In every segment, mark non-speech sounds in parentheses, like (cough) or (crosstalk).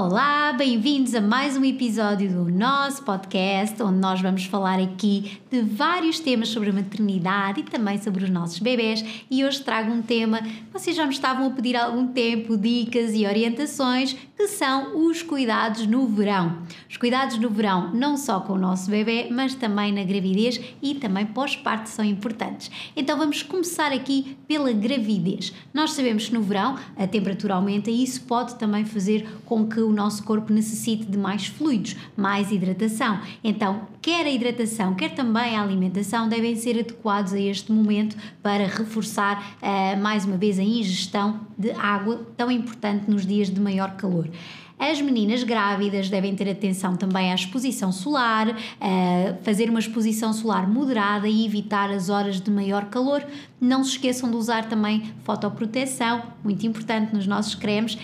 Olá, bem-vindos a mais um episódio do nosso podcast, onde nós vamos falar aqui de vários temas sobre a maternidade e também sobre os nossos bebés. E hoje trago um tema, vocês já me estavam a pedir há algum tempo dicas e orientações, que são os cuidados no verão. Os cuidados no verão, não só com o nosso bebê, mas também na gravidez e também pós-parto são importantes. Então vamos começar aqui pela gravidez. Nós sabemos que no verão a temperatura aumenta e isso pode também fazer com que o nosso corpo necessite de mais fluidos, mais hidratação. Então, quer a hidratação, quer também a alimentação devem ser adequados a este momento para reforçar uh, mais uma vez a ingestão de água tão importante nos dias de maior calor. As meninas grávidas devem ter atenção também à exposição solar, fazer uma exposição solar moderada e evitar as horas de maior calor. Não se esqueçam de usar também fotoproteção, muito importante nos nossos cremes,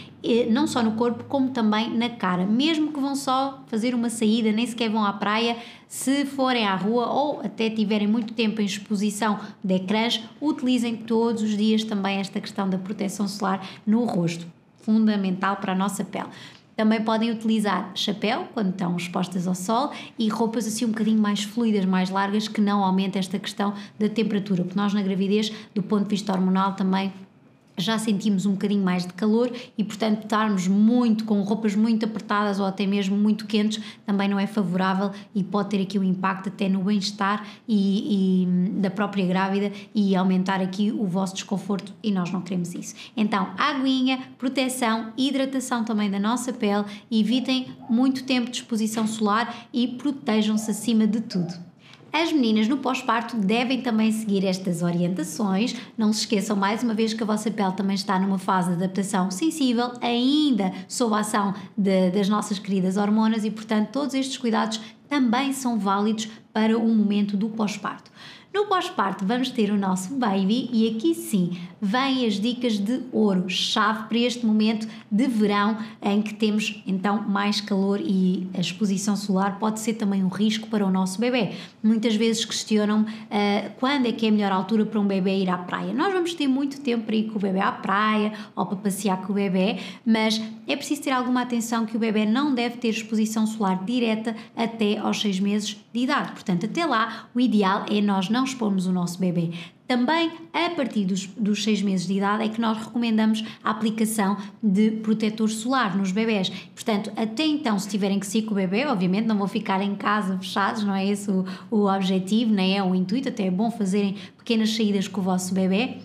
não só no corpo como também na cara. Mesmo que vão só fazer uma saída, nem sequer vão à praia, se forem à rua ou até tiverem muito tempo em exposição de ecrãs, utilizem todos os dias também esta questão da proteção solar no rosto fundamental para a nossa pele. Também podem utilizar chapéu quando estão expostas ao sol e roupas assim um bocadinho mais fluidas, mais largas, que não aumentem esta questão da temperatura, porque nós na gravidez, do ponto de vista hormonal, também já sentimos um bocadinho mais de calor e, portanto, estarmos muito com roupas muito apertadas ou até mesmo muito quentes também não é favorável e pode ter aqui um impacto até no bem-estar e, e, da própria grávida e aumentar aqui o vosso desconforto e nós não queremos isso. Então, aguinha, proteção, hidratação também da nossa pele, evitem muito tempo de exposição solar e protejam-se acima de tudo. As meninas no pós-parto devem também seguir estas orientações. Não se esqueçam mais uma vez que a vossa pele também está numa fase de adaptação sensível, ainda sob a ação de, das nossas queridas hormonas e, portanto, todos estes cuidados também são válidos para o momento do pós-parto. No pós-parto vamos ter o nosso baby e aqui sim vêm as dicas de ouro, chave para este momento de verão em que temos então mais calor e a exposição solar pode ser também um risco para o nosso bebê. Muitas vezes questionam uh, quando é que é a melhor altura para um bebê ir à praia. Nós vamos ter muito tempo para ir com o bebê à praia ou para passear com o bebê, mas é preciso ter alguma atenção que o bebê não deve ter exposição solar direta até aos 6 meses de idade. Portanto, até lá o ideal é nós não expormos o nosso bebê. Também a partir dos, dos seis meses de idade é que nós recomendamos a aplicação de protetor solar nos bebés. Portanto, até então, se tiverem que sair com o bebê, obviamente não vão ficar em casa fechados, não é esse o, o objetivo, nem é o intuito, até é bom fazerem pequenas saídas com o vosso bebê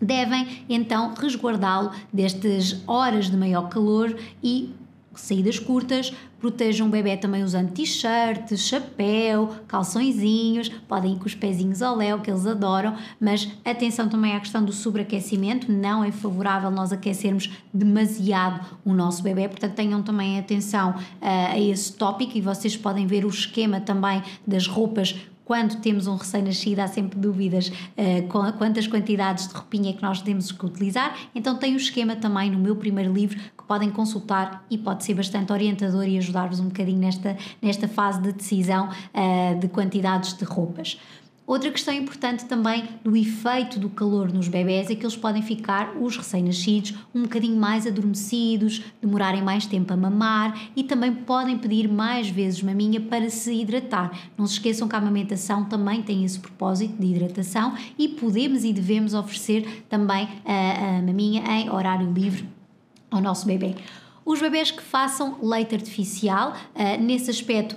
devem então resguardá-lo destas horas de maior calor e saídas curtas, protejam o bebê também usando t-shirt, chapéu, calçõezinhos, podem ir com os pezinhos ao léu, que eles adoram, mas atenção também à questão do sobreaquecimento, não é favorável nós aquecermos demasiado o nosso bebê, portanto tenham também atenção uh, a esse tópico e vocês podem ver o esquema também das roupas quando temos um recém-nascido, há sempre dúvidas uh, com quantas quantidades de roupinha que nós temos que utilizar. Então, tem o um esquema também no meu primeiro livro que podem consultar e pode ser bastante orientador e ajudar-vos um bocadinho nesta, nesta fase de decisão uh, de quantidades de roupas. Outra questão importante também do efeito do calor nos bebés é que eles podem ficar, os recém-nascidos, um bocadinho mais adormecidos, demorarem mais tempo a mamar e também podem pedir mais vezes maminha para se hidratar. Não se esqueçam que a amamentação também tem esse propósito de hidratação e podemos e devemos oferecer também a, a maminha em horário livre ao nosso bebê. Os bebés que façam leite artificial, uh, nesse aspecto,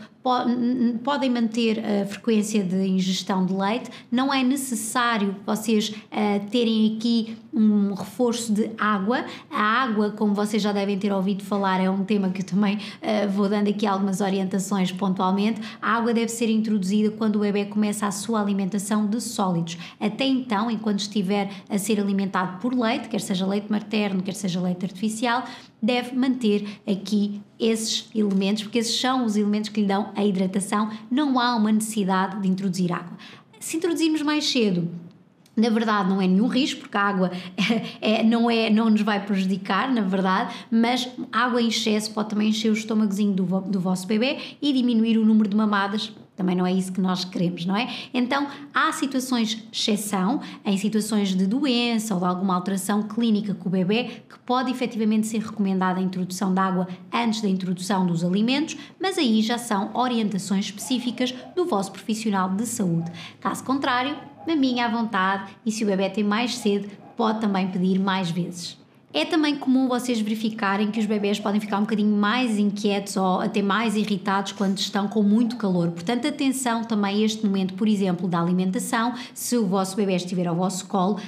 podem manter a frequência de ingestão de leite, não é necessário vocês uh, terem aqui um reforço de água. A água, como vocês já devem ter ouvido falar, é um tema que eu também uh, vou dando aqui algumas orientações pontualmente. A água deve ser introduzida quando o bebê começa a sua alimentação de sólidos. Até então, enquanto estiver a ser alimentado por leite, quer seja leite materno, quer seja leite artificial, deve manter aqui esses elementos, porque esses são os elementos que lhe dão a hidratação, não há uma necessidade de introduzir água. Se introduzirmos mais cedo, na verdade não é nenhum risco porque a água (laughs) é, não, é, não nos vai prejudicar, na verdade, mas água em excesso pode também encher o estômagozinho do, do vosso bebê e diminuir o número de mamadas Também não é isso que nós queremos, não é? Então, há situações exceção, em situações de doença ou de alguma alteração clínica com o bebê, que pode efetivamente ser recomendada a introdução de água antes da introdução dos alimentos, mas aí já são orientações específicas do vosso profissional de saúde. Caso contrário, maminha à vontade e se o bebê tem mais sede, pode também pedir mais vezes. É também comum vocês verificarem que os bebês podem ficar um bocadinho mais inquietos ou até mais irritados quando estão com muito calor. Portanto, atenção também a este momento, por exemplo, da alimentação. Se o vosso bebê estiver ao vosso colo,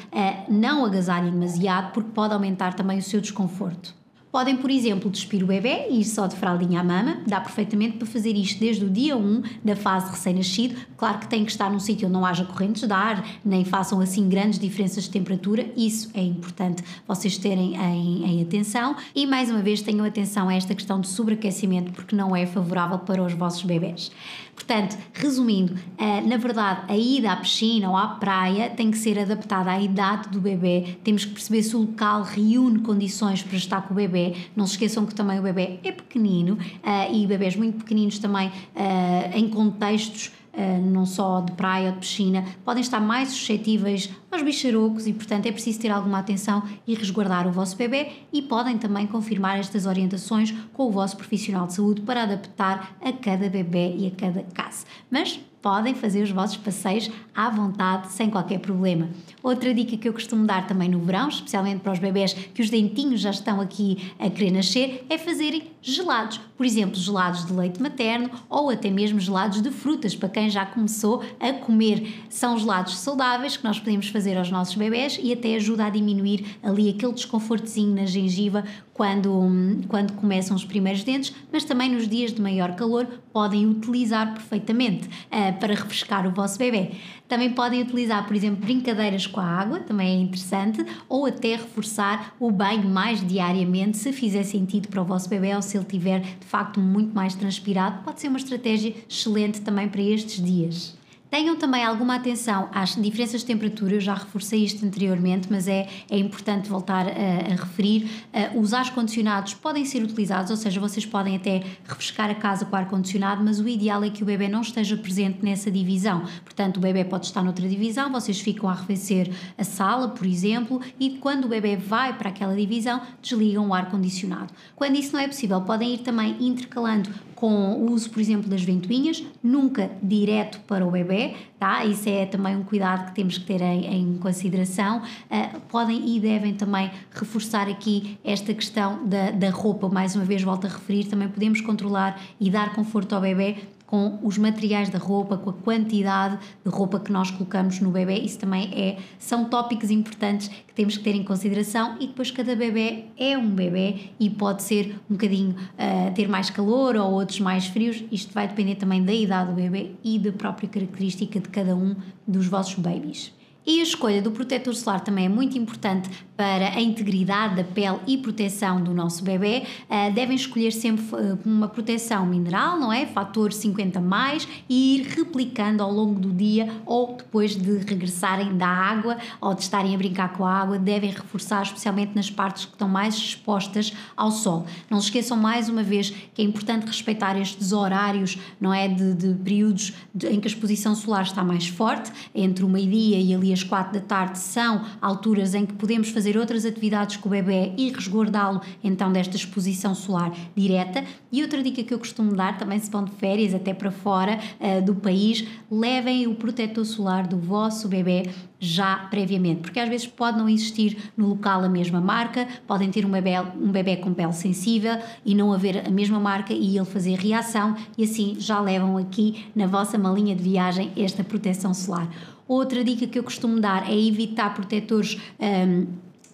não agasalhem demasiado porque pode aumentar também o seu desconforto. Podem, por exemplo, despir o bebê e ir só de fraldinha à mama. Dá perfeitamente para fazer isto desde o dia 1 da fase recém-nascido. Claro que tem que estar num sítio onde não haja correntes de ar, nem façam assim grandes diferenças de temperatura. Isso é importante vocês terem em, em atenção. E mais uma vez tenham atenção a esta questão de sobreaquecimento, porque não é favorável para os vossos bebés. Portanto, resumindo, eh, na verdade, a ida à piscina ou à praia tem que ser adaptada à idade do bebê. Temos que perceber se o local reúne condições para estar com o bebê. Não se esqueçam que também o bebê é pequenino eh, e bebés muito pequeninos também eh, em contextos Uh, não só de praia ou de piscina, podem estar mais suscetíveis aos bicharocos e, portanto, é preciso ter alguma atenção e resguardar o vosso bebê e podem também confirmar estas orientações com o vosso profissional de saúde para adaptar a cada bebê e a cada caso. Mas podem fazer os vossos passeios à vontade, sem qualquer problema. Outra dica que eu costumo dar também no verão, especialmente para os bebés que os dentinhos já estão aqui a querer nascer, é fazerem gelados. Por exemplo, gelados de leite materno ou até mesmo gelados de frutas, para quem já começou a comer. São gelados saudáveis que nós podemos fazer aos nossos bebés e até ajuda a diminuir ali aquele desconfortozinho na gengiva quando, quando começam os primeiros dentes, mas também nos dias de maior calor podem utilizar perfeitamente uh, para refrescar o vosso bebê. Também podem utilizar, por exemplo, brincadeiras com a água, também é interessante, ou até reforçar o banho mais diariamente, se fizer sentido para o vosso bebê ou se ele tiver de facto muito mais transpirado, pode ser uma estratégia excelente também para estes dias. Tenham também alguma atenção às diferenças de temperatura, eu já reforcei isto anteriormente, mas é, é importante voltar a, a referir. Uh, os ar-condicionados podem ser utilizados, ou seja, vocês podem até refrescar a casa com ar-condicionado, mas o ideal é que o bebê não esteja presente nessa divisão. Portanto, o bebê pode estar noutra divisão, vocês ficam a arrefecer a sala, por exemplo, e quando o bebê vai para aquela divisão, desligam o ar-condicionado. Quando isso não é possível, podem ir também intercalando com o uso, por exemplo, das ventoinhas, nunca direto para o bebê, tá? Isso é também um cuidado que temos que ter em, em consideração. Uh, podem e devem também reforçar aqui esta questão da, da roupa, mais uma vez volto a referir, também podemos controlar e dar conforto ao bebê com os materiais da roupa, com a quantidade de roupa que nós colocamos no bebê. Isso também é, são tópicos importantes que temos que ter em consideração e depois cada bebê é um bebê e pode ser um bocadinho uh, ter mais calor ou outros mais frios. Isto vai depender também da idade do bebê e da própria característica de cada um dos vossos babies. E a escolha do protetor solar também é muito importante para a integridade da pele e proteção do nosso bebê. Uh, devem escolher sempre uh, uma proteção mineral, não é? Fator 50 mais e ir replicando ao longo do dia ou depois de regressarem da água ou de estarem a brincar com a água, devem reforçar especialmente nas partes que estão mais expostas ao sol. Não se esqueçam mais uma vez que é importante respeitar estes horários, não é? De, de períodos de, em que a exposição solar está mais forte, entre o meio-dia e ali as quatro da tarde são alturas em que podemos fazer outras atividades com o bebê e resguardá-lo então desta exposição solar direta. E outra dica que eu costumo dar, também se vão de férias até para fora uh, do país, levem o protetor solar do vosso bebê já previamente, porque às vezes pode não existir no local a mesma marca, podem ter um bebê, um bebê com pele sensível e não haver a mesma marca e ele fazer reação e assim já levam aqui na vossa malinha de viagem esta proteção solar. Outra dica que eu costumo dar é evitar protetores. Um,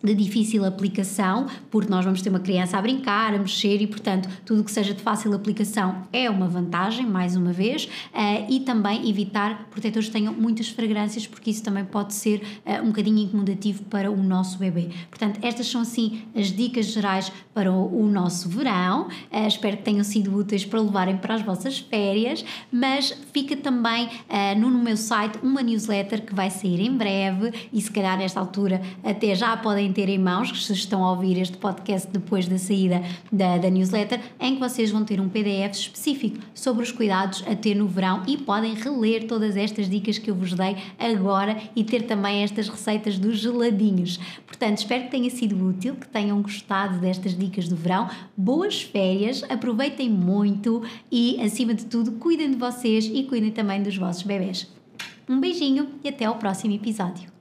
de difícil aplicação, porque nós vamos ter uma criança a brincar, a mexer e, portanto, tudo que seja de fácil aplicação é uma vantagem, mais uma vez, uh, e também evitar protetores que tenham muitas fragrâncias, porque isso também pode ser uh, um bocadinho incomodativo para o nosso bebê. Portanto, estas são assim as dicas gerais para o, o nosso verão. Uh, espero que tenham sido úteis para levarem para as vossas férias, mas fica também no meu site uma newsletter que vai sair em breve e se calhar nesta altura até já podem podem ter em mãos, se estão a ouvir este podcast depois da saída da, da newsletter, em que vocês vão ter um PDF específico sobre os cuidados a ter no verão e podem reler todas estas dicas que eu vos dei agora e ter também estas receitas dos geladinhos. Portanto, espero que tenha sido útil, que tenham gostado destas dicas do verão. Boas férias, aproveitem muito e, acima de tudo, cuidem de vocês e cuidem também dos vossos bebés. Um beijinho e até ao próximo episódio.